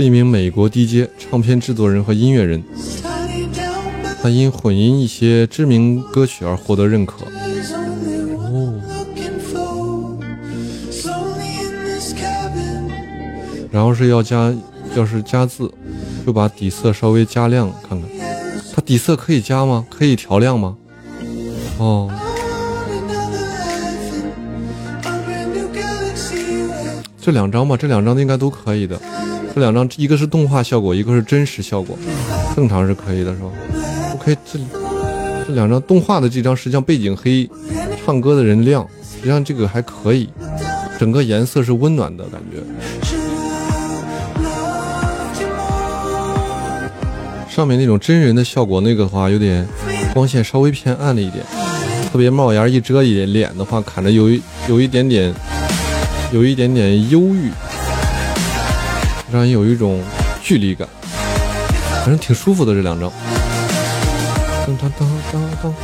是一名美国 DJ、唱片制作人和音乐人。他因混音一些知名歌曲而获得认可。哦。然后是要加，要是加字，就把底色稍微加亮，看看。它底色可以加吗？可以调亮吗？哦。这两张吧，这两张应该都可以的。这两张，一个是动画效果，一个是真实效果，正常是可以的，是吧？OK，这这两张动画的这张实际上背景黑，唱歌的人亮，实际上这个还可以，整个颜色是温暖的感觉。上面那种真人的效果，那个的话有点光线稍微偏暗了一点，特别帽檐一遮一点脸的话，看着有一有一点点，有一点点忧郁。让人有一种距离感，反正挺舒服的这两张。当当当当当。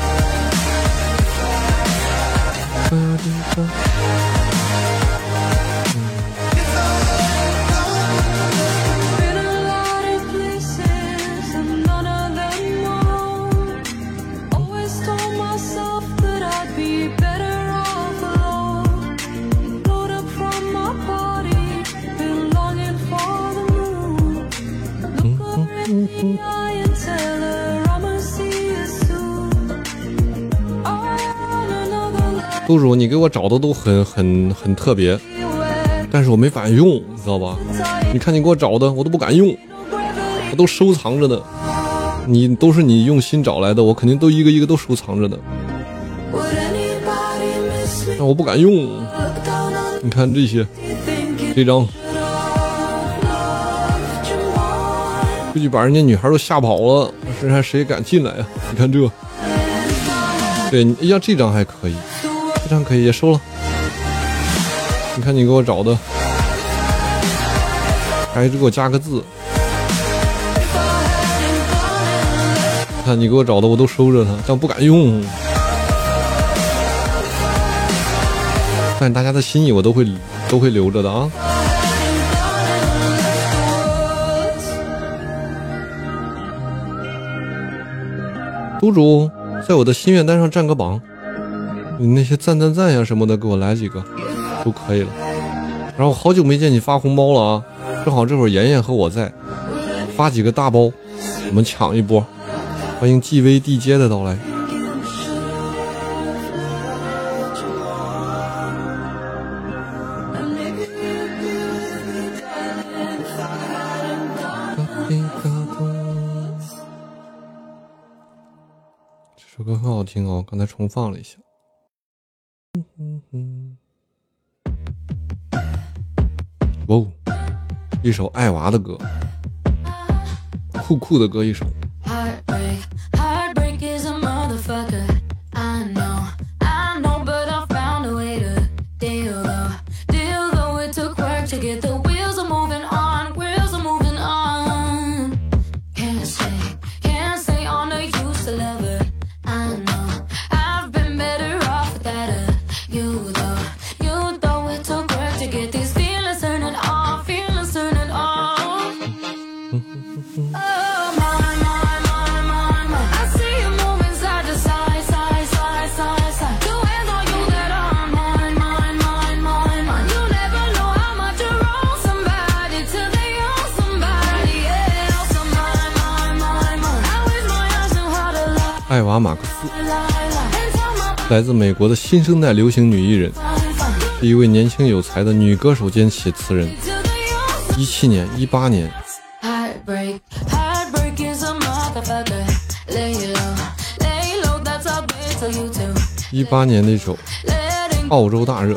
督主，你给我找的都很很很特别，但是我没法用，你知道吧？你看你给我找的，我都不敢用，我都收藏着呢。你都是你用心找来的，我肯定都一个一个都收藏着呢。但我不敢用。你看这些，这张，估计把人家女孩都吓跑了，这还谁敢进来呀？你看这，对，哎呀，这张还可以。这张可以也收了，你看你给我找的，还是给我加个字。看你给我找的，我都收着它，但不敢用。但大家的心意我都会都会留着的啊。督主，在我的心愿单上占个榜。你那些赞赞赞呀什么的，给我来几个，就可以了。然后好久没见你发红包了啊，正好这会儿妍妍和我在，发几个大包，我们抢一波。欢迎 G V D J 的到来。这首歌很好听哦，刚才重放了一下。哦，一首爱娃的歌，酷酷的歌一首。艾娃·马克思，来自美国的新生代流行女艺人，是一位年轻有才的女歌手兼写词人。一七年、一八年，一八年那首《澳洲大热》，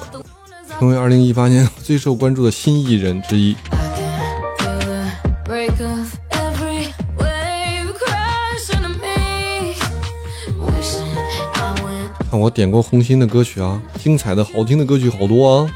成为二零一八年最受关注的新艺人之一。看我点过红心的歌曲啊，精彩的好听的歌曲好多啊。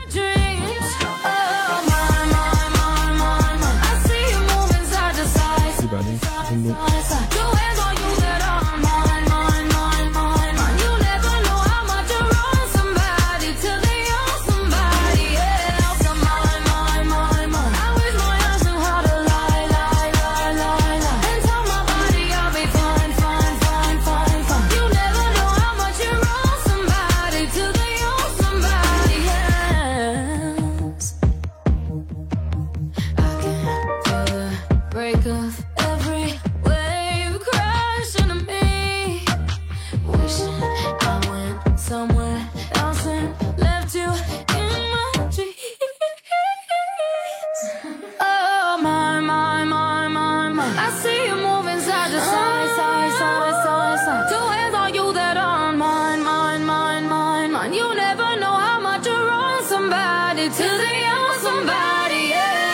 you never know how much you wrong somebody till they own somebody, yeah.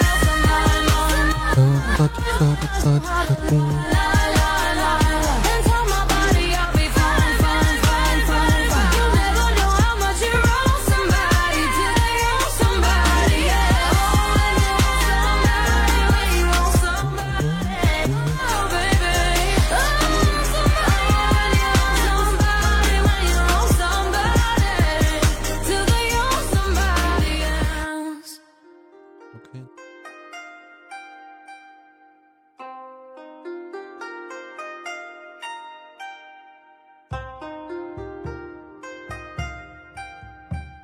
Somebody, somebody, somebody.